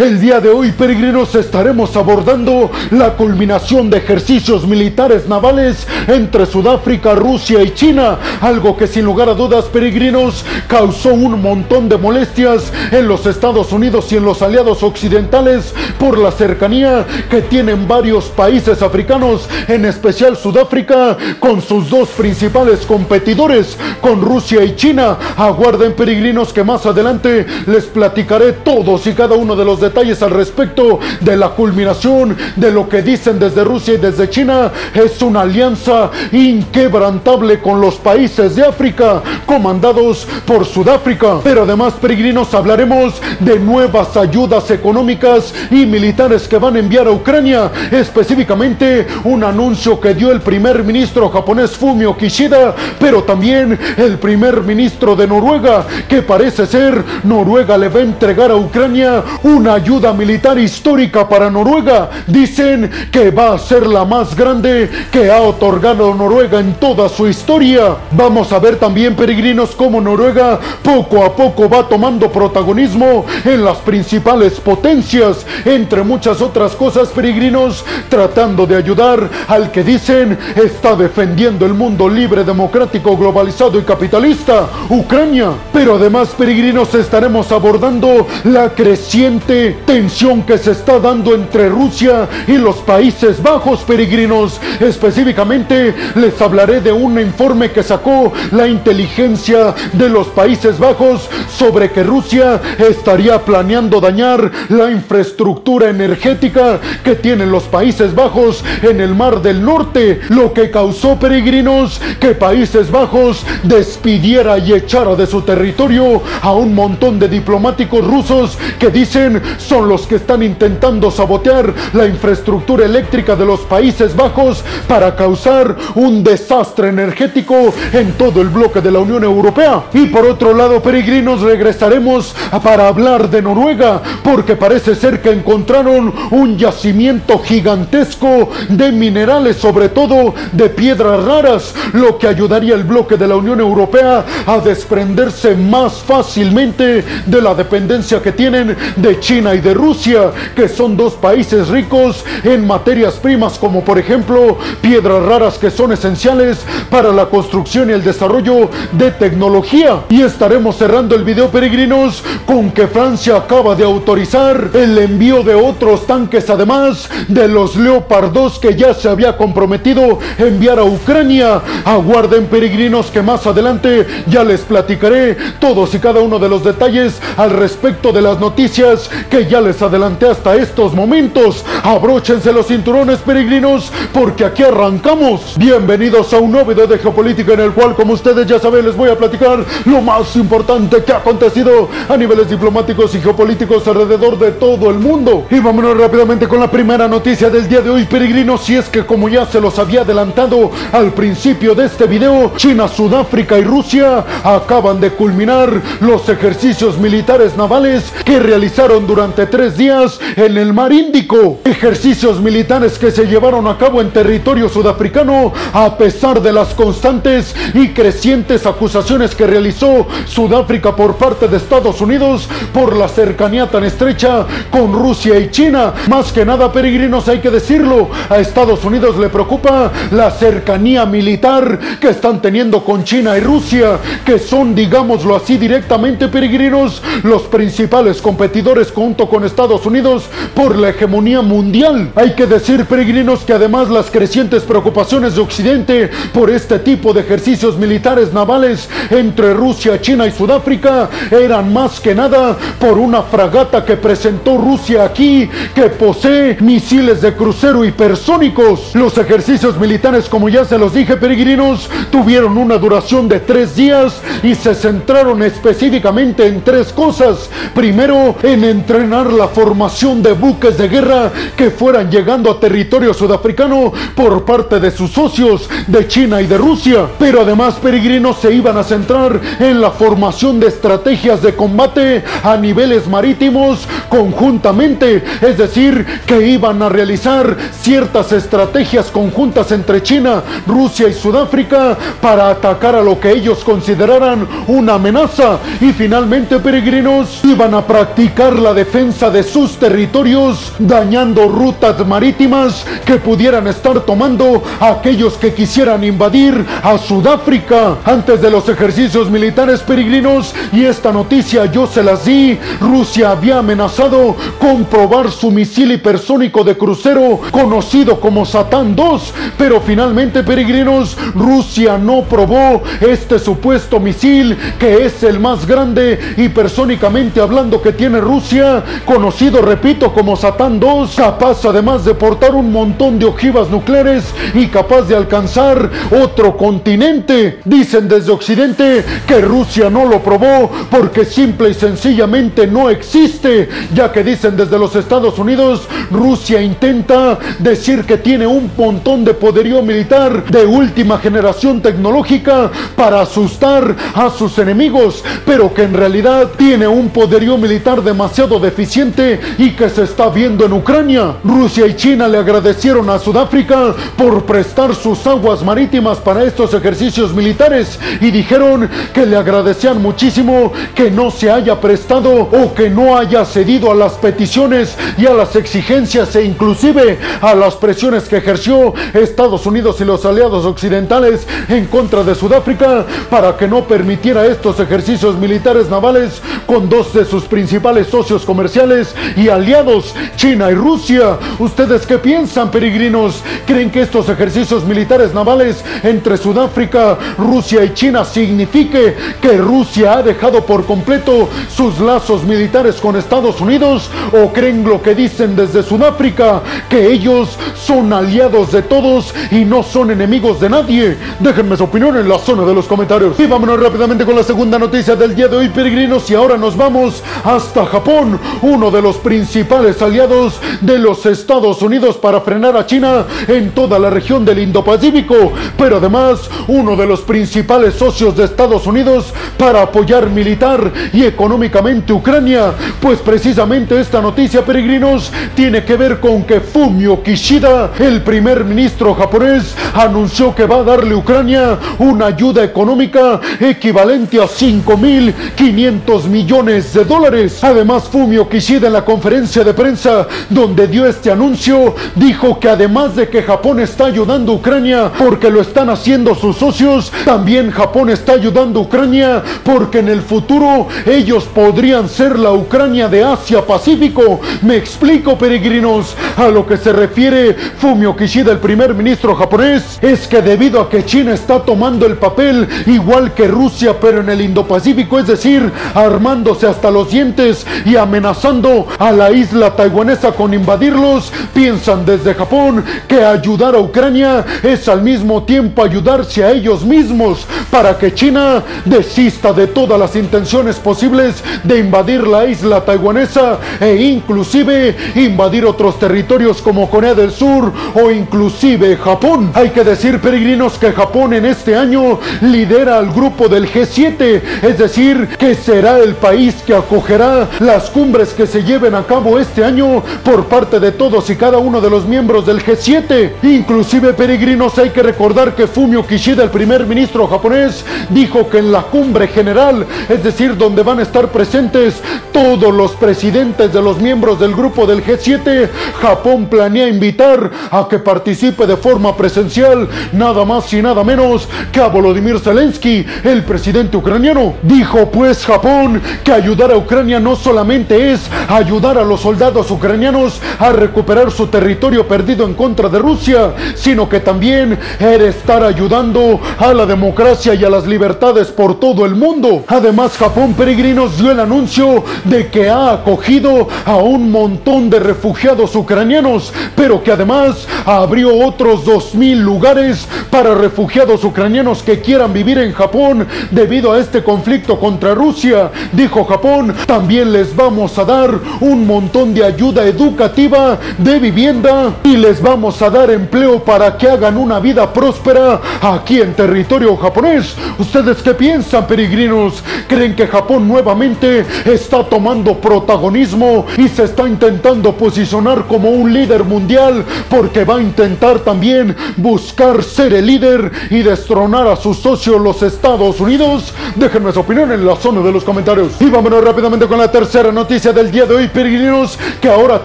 El día de hoy, peregrinos, estaremos abordando la culminación de ejercicios militares navales entre Sudáfrica, Rusia y China, algo que sin lugar a dudas, peregrinos, causó un montón de molestias en los Estados Unidos y en los aliados occidentales por la cercanía que tienen varios países africanos, en especial Sudáfrica, con sus dos principales competidores, con Rusia y China. Aguarden, peregrinos, que más adelante les platicaré todos y cada uno de los detalles al respecto de la culminación de lo que dicen desde Rusia y desde China. Es una alianza inquebrantable con los países de África, comandados por Sudáfrica. Pero además, peregrinos, hablaremos de nuevas ayudas económicas y militares que van a enviar a Ucrania. Específicamente, un anuncio que dio el primer ministro japonés Fumio Kishida, pero también el primer ministro de Noruega, que parece ser Noruega le va a entregar a Ucrania una ayuda militar histórica para Noruega. Dicen que va a ser la más grande que ha otorgado Noruega en toda su historia. Vamos a ver también, peregrinos, cómo Noruega poco a poco va tomando protagonismo en las principales potencias, entre muchas otras cosas, peregrinos, tratando de ayudar al que dicen está defendiendo el mundo libre, democrático, globalizado y capitalista, Ucrania. Pero además, peregrinos, estaremos abordando la creciente tensión que se está dando entre Rusia y los Países Bajos, peregrinos. Específicamente, les hablaré de un informe que sacó la inteligencia de los Países Bajos sobre que Rusia estaría planeando dañar la infraestructura energética que tienen los Países Bajos en el Mar del Norte, lo que causó peregrinos que Países Bajos despidiera y echara de su territorio a un montón de diplomáticos rusos que dicen son los que están intentando sabotear la infraestructura eléctrica de los Países Bajos para causar un desastre energético en todo el bloque de la Unión Europea. Y por otro lado, peregrinos, regresaremos para hablar de Noruega, porque parece ser que encontraron un yacimiento gigantesco de minerales, sobre todo de piedras raras, lo que ayudaría al bloque de la Unión Europea a desprenderse más fácilmente de la dependencia que tienen de China y de Rusia, que son dos países ricos en materias primas como por ejemplo piedras raras que son esenciales para la construcción y el desarrollo de tecnología. Y estaremos cerrando el video peregrinos con que Francia acaba de autorizar el envío de otros tanques además de los Leopard 2 que ya se había comprometido enviar a Ucrania. Aguarden peregrinos que más adelante ya les platicaré todos y cada uno de los detalles al respecto de las noticias que ya les adelanté hasta estos momentos. Abróchense los cinturones peregrinos porque aquí arrancamos. Bienvenidos a un nuevo video de geopolítica en el cual como ustedes ya saben les voy a platicar lo más importante que ha acontecido a niveles diplomáticos y geopolíticos alrededor de todo el mundo. Y vámonos rápidamente con la primera noticia del día de hoy peregrinos si es que como ya se los había adelantado al principio de este video, China, Sudáfrica y Rusia acaban de culminar los ejercicios militares navales que realizaron durante tres días en el mar Índico. Ejercicios militares que se llevaron a cabo en territorio sudafricano a pesar de las constantes y crecientes acusaciones que realizó Sudáfrica por parte de Estados Unidos por la cercanía tan estrecha con Rusia y China. Más que nada, peregrinos, hay que decirlo, a Estados Unidos le preocupa la cercanía militar que están teniendo con China y Rusia, que son, digámoslo así directamente, peregrinos, los principales competidores junto con Estados Unidos por la hegemonía mundial. Hay que decir, peregrinos, que además las crecientes preocupaciones de Occidente por este tipo de ejercicios militares navales entre Rusia, China y Sudáfrica eran más que nada por una fragata que presentó Rusia aquí que posee misiles de crucero hipersónicos. Los ejercicios militares, como ya se los dije, peregrinos, tuvieron una duración de tres días y se centraron específicamente en tres cosas. Primero, en entrenar la formación de buques de guerra que fueran llegando a territorio sudafricano por parte de sus socios de China y de Rusia. Pero además, peregrinos se iban a centrar en la formación de estrategias de combate a niveles marítimos conjuntamente. Es decir, que iban a realizar ciertas estrategias conjuntas entre China, Rusia y Sudáfrica para atacar a lo que ellos consideraran una amenaza. Y finalmente, peregrinos, iban a practicar la defensa defensa de sus territorios, dañando rutas marítimas que pudieran estar tomando aquellos que quisieran invadir a Sudáfrica. Antes de los ejercicios militares peregrinos, y esta noticia yo se las di, Rusia había amenazado con probar su misil hipersónico de crucero conocido como Satán 2, pero finalmente peregrinos, Rusia no probó este supuesto misil que es el más grande hipersónicamente hablando que tiene Rusia, conocido repito como Satán 2, capaz además de portar un montón de ojivas nucleares y capaz de alcanzar otro continente. Dicen desde Occidente que Rusia no lo probó porque simple y sencillamente no existe, ya que dicen desde los Estados Unidos, Rusia intenta decir que tiene un montón de poderío militar de última generación tecnológica para asustar a sus enemigos, pero que en realidad tiene un poderío militar demasiado deficiente y que se está viendo en Ucrania. Rusia y China le agradecieron a Sudáfrica por prestar sus aguas marítimas para estos ejercicios militares y dijeron que le agradecían muchísimo que no se haya prestado o que no haya cedido a las peticiones y a las exigencias e inclusive a las presiones que ejerció Estados Unidos y los aliados occidentales en contra de Sudáfrica para que no permitiera estos ejercicios militares navales con dos de sus principales socios comerciales y aliados, China y Rusia. ¿Ustedes qué piensan, peregrinos? ¿Creen que estos ejercicios militares navales entre Sudáfrica, Rusia y China signifique que Rusia ha dejado por completo sus lazos militares con Estados Unidos? ¿O creen lo que dicen desde Sudáfrica, que ellos son aliados de todos y no son enemigos de nadie? Déjenme su opinión en la zona de los comentarios. Y vámonos rápidamente con la segunda noticia del día de hoy, peregrinos, y ahora nos vamos hasta Japón, uno de los principales aliados de los Estados Unidos para frenar a China en toda la región del Indo-Pacífico, pero además uno de los principales socios de Estados Unidos para apoyar militar y económicamente Ucrania, pues precisamente esta noticia, peregrinos, tiene que ver con que Fumio Kishida, el primer ministro japonés, anunció que va a darle a Ucrania una ayuda económica equivalente a 5.500 millones de dólares. Además, Fumio Kishida en la conferencia de prensa donde dio este anuncio, dijo que además de que Japón está ayudando a Ucrania porque lo están haciendo sus socios, también Japón está ayudando a Ucrania porque en el futuro ellos podrían ser la Ucrania de Asia Pacífico. Me explico, peregrinos, a lo que se refiere Fumio Kishida, el primer ministro japonés, es que debido a que China está tomando el papel igual que Rusia, pero en el Indo-Pacífico, es decir, armándose hasta los dientes y amenazando a la isla taiwanesa con invadirlos, piensan desde Japón que ayudar a Ucrania es al mismo tiempo ayudarse a ellos mismos para que China desista de todas las intenciones posibles de invadir la isla taiwanesa e inclusive invadir otros territorios como Corea del Sur o inclusive Japón. Hay que decir, peregrinos, que Japón en este año lidera al grupo del G7, es decir, que será el país que acogerá las cumbres que se lleven a cabo este año por parte de todos y cada uno de los miembros del G7. Inclusive, peregrinos, hay que recordar que Fumio Kishida, el primer ministro japonés, dijo que en la cumbre general, es decir, donde van a estar presentes todos los presidentes de los miembros del grupo del G7, Japón planea invitar a que participe de forma presencial nada más y nada menos que a Volodymyr Zelensky, el presidente ucraniano. Dijo pues Japón que ayudar a Ucrania no solamente es ayudar a los soldados ucranianos a recuperar su territorio perdido en contra de Rusia, sino que también era estar ayudando a la democracia y a las libertades por todo el mundo. Además, Japón Peregrinos dio el anuncio de que ha acogido a un montón de refugiados ucranianos, pero que además abrió otros 2.000 lugares para refugiados ucranianos que quieran vivir en Japón debido a este conflicto contra Rusia. Dijo Japón, también les vamos a dar un montón de ayuda educativa, de vivienda y les vamos a dar empleo para que hagan una vida próspera aquí en territorio japonés. ¿Ustedes qué piensan, peregrinos? ¿Creen que Japón nuevamente está tomando protagonismo y se está intentando posicionar como un líder mundial porque va a intentar también buscar ser el líder y destronar a sus socios los Estados Unidos? Déjenme su opinión en la zona de los comentarios. Y vámonos rápidamente con la tercera noticia noticia del día de hoy, peregrinos, que ahora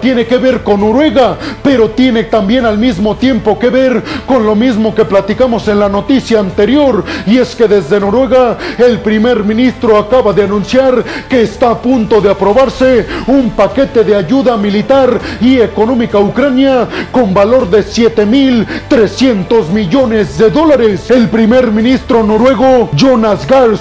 tiene que ver con Noruega, pero tiene también al mismo tiempo que ver con lo mismo que platicamos en la noticia anterior, y es que desde Noruega el primer ministro acaba de anunciar que está a punto de aprobarse un paquete de ayuda militar y económica a Ucrania con valor de 7.300 millones de dólares. El primer ministro noruego Jonas Gahr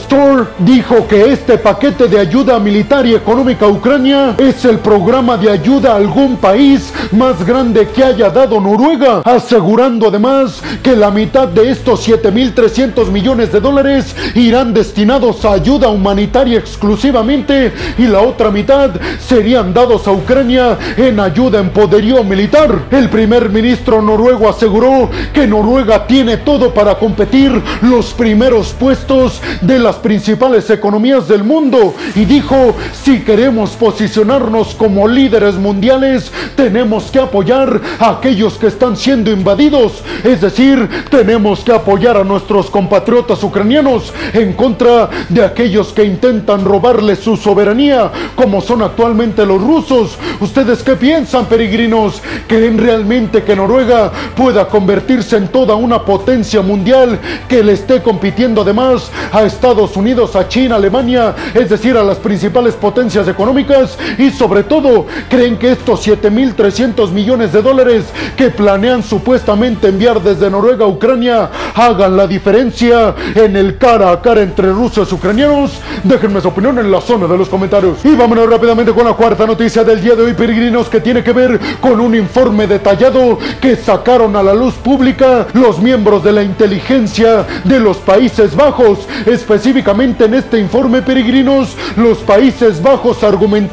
dijo que este paquete de ayuda militar y económica a Ucrania es el programa de ayuda a algún país más grande que haya dado Noruega, asegurando además que la mitad de estos 7.300 millones de dólares irán destinados a ayuda humanitaria exclusivamente y la otra mitad serían dados a Ucrania en ayuda en poderío militar. El primer ministro noruego aseguró que Noruega tiene todo para competir los primeros puestos de las principales economías del mundo y dijo, si queremos posicionarnos como líderes mundiales, tenemos que apoyar a aquellos que están siendo invadidos, es decir, tenemos que apoyar a nuestros compatriotas ucranianos en contra de aquellos que intentan robarles su soberanía, como son actualmente los rusos. ¿Ustedes qué piensan, peregrinos? ¿Creen realmente que Noruega pueda convertirse en toda una potencia mundial que le esté compitiendo además a Estados Unidos, a China, Alemania, es decir, a las principales potencias económicas? Y sobre todo, ¿creen que estos 7.300 millones de dólares que planean supuestamente enviar desde Noruega a Ucrania hagan la diferencia en el cara a cara entre rusos y ucranianos? Déjenme su opinión en la zona de los comentarios. Y vámonos rápidamente con la cuarta noticia del día de hoy, peregrinos, que tiene que ver con un informe detallado que sacaron a la luz pública los miembros de la inteligencia de los Países Bajos. Específicamente en este informe, peregrinos, los Países Bajos argumentaron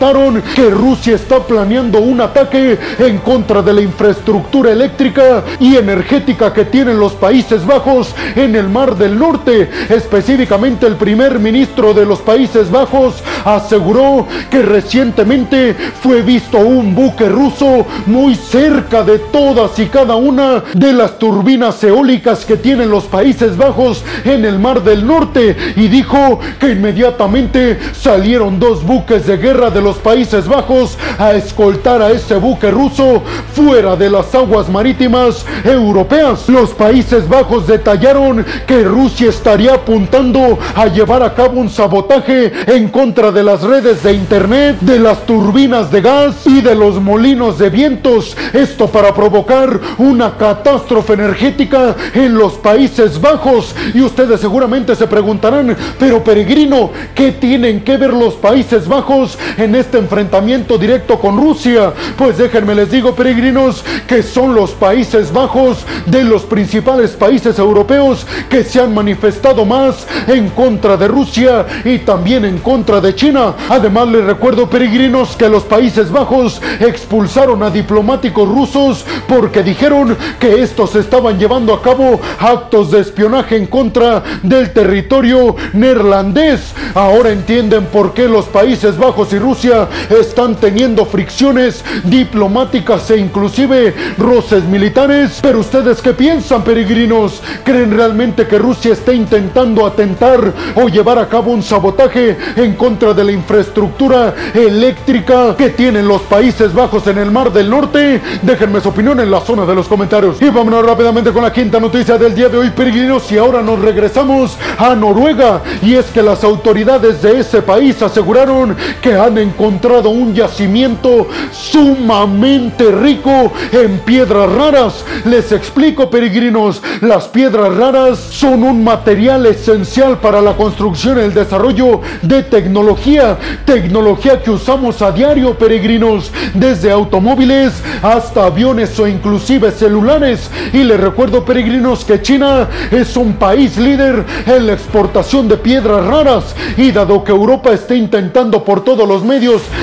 que Rusia está planeando un ataque en contra de la infraestructura eléctrica y energética que tienen los Países Bajos en el Mar del Norte. Específicamente el primer ministro de los Países Bajos aseguró que recientemente fue visto un buque ruso muy cerca de todas y cada una de las turbinas eólicas que tienen los Países Bajos en el Mar del Norte y dijo que inmediatamente salieron dos buques de guerra de los Países Bajos a escoltar a ese buque ruso fuera de las aguas marítimas europeas. Los Países Bajos detallaron que Rusia estaría apuntando a llevar a cabo un sabotaje en contra de las redes de internet, de las turbinas de gas y de los molinos de vientos. Esto para provocar una catástrofe energética en los Países Bajos. Y ustedes seguramente se preguntarán, pero peregrino, ¿qué tienen que ver los Países Bajos en este enfrentamiento directo con Rusia? Pues déjenme les digo, peregrinos, que son los Países Bajos de los principales países europeos que se han manifestado más en contra de Rusia y también en contra de China. Además, les recuerdo, peregrinos, que los Países Bajos expulsaron a diplomáticos rusos porque dijeron que estos estaban llevando a cabo actos de espionaje en contra del territorio neerlandés. Ahora entienden por qué los Países Bajos y Rusia están teniendo fricciones diplomáticas e inclusive roces militares. Pero ustedes qué piensan, peregrinos? ¿Creen realmente que Rusia está intentando atentar o llevar a cabo un sabotaje en contra de la infraestructura eléctrica que tienen los Países Bajos en el Mar del Norte? Déjenme su opinión en la zona de los comentarios. Y vámonos rápidamente con la quinta noticia del día de hoy, peregrinos. Y ahora nos regresamos a Noruega. Y es que las autoridades de ese país aseguraron que han encontrado un yacimiento sumamente rico en piedras raras. Les explico, peregrinos, las piedras raras son un material esencial para la construcción y el desarrollo de tecnología, tecnología que usamos a diario, peregrinos, desde automóviles hasta aviones o inclusive celulares. Y les recuerdo, peregrinos, que China es un país líder en la exportación de piedras raras y dado que Europa está intentando por todos los medios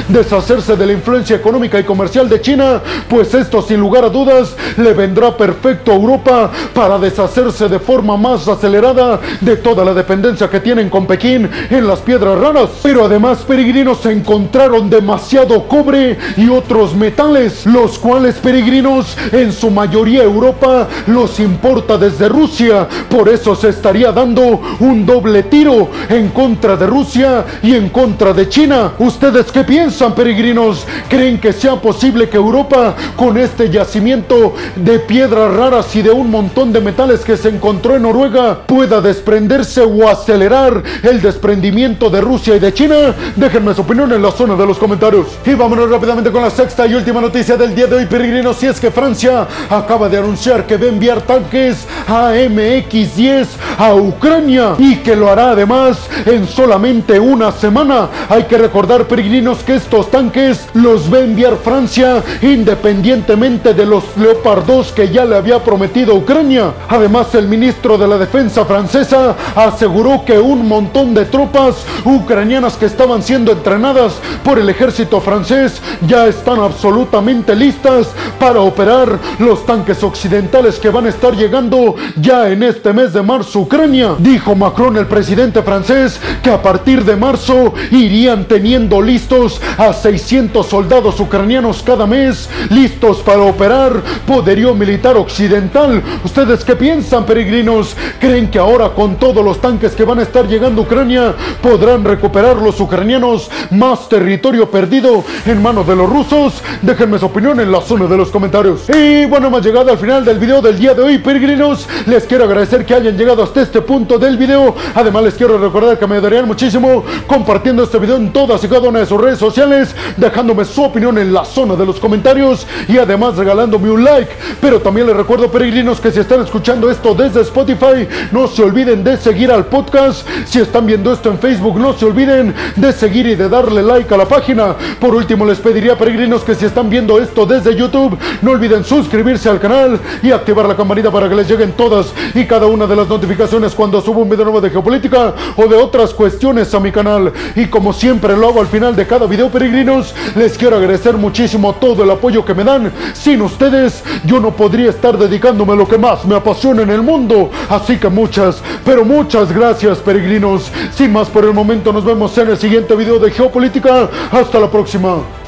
deshacerse de la influencia económica y comercial de China, pues esto sin lugar a dudas le vendrá perfecto a Europa para deshacerse de forma más acelerada de toda la dependencia que tienen con Pekín en las piedras raras. Pero además peregrinos encontraron demasiado cobre y otros metales, los cuales peregrinos en su mayoría Europa los importa desde Rusia. Por eso se estaría dando un doble tiro en contra de Rusia y en contra de China. Ustedes ¿Ustedes qué piensan, peregrinos? ¿Creen que sea posible que Europa, con este yacimiento de piedras raras y de un montón de metales que se encontró en Noruega, pueda desprenderse o acelerar el desprendimiento de Rusia y de China? Déjenme su opinión en la zona de los comentarios. Y vámonos rápidamente con la sexta y última noticia del día de hoy, peregrinos. Si es que Francia acaba de anunciar que va a enviar tanques AMX-10 a Ucrania y que lo hará además en solamente una semana. Hay que recordar, peregrinos, que estos tanques los va enviar Francia independientemente de los Leopard 2 que ya le había prometido Ucrania. Además, el ministro de la Defensa francesa aseguró que un montón de tropas ucranianas que estaban siendo entrenadas por el ejército francés ya están absolutamente listas para operar los tanques occidentales que van a estar llegando ya en este mes de marzo Ucrania. Dijo Macron, el presidente francés, que a partir de marzo irían teniendo listos a 600 soldados ucranianos cada mes, listos para operar poderío militar occidental. ¿Ustedes qué piensan, peregrinos? ¿Creen que ahora con todos los tanques que van a estar llegando a Ucrania podrán recuperar los ucranianos más territorio perdido en manos de los rusos? Déjenme su opinión en la zona de los comentarios. Y bueno, hemos llegado al final del video del día de hoy, peregrinos. Les quiero agradecer que hayan llegado hasta este punto del video. Además, les quiero recordar que me ayudarían muchísimo compartiendo este video en todas y cada una de sus redes sociales, dejándome su opinión en la zona de los comentarios y además regalándome un like. Pero también les recuerdo, peregrinos, que si están escuchando esto desde Spotify, no se olviden de seguir al podcast. Si están viendo esto en Facebook, no se olviden de seguir y de darle like a la página. Por último, les pediría, peregrinos, que si están viendo esto desde YouTube, no olviden suscribirse al canal y activar la campanita para que les lleguen todas y cada una de las notificaciones cuando subo un video nuevo de geopolítica o de otras cuestiones a mi canal. Y como siempre lo hago al final de cada video, peregrinos, les quiero agradecer muchísimo todo el apoyo que me dan. Sin ustedes, yo no podría estar dedicándome a lo que más me apasiona en el mundo. Así que muchas, pero muchas gracias, peregrinos. Sin más por el momento, nos vemos en el siguiente video de geopolítica. Hasta la próxima.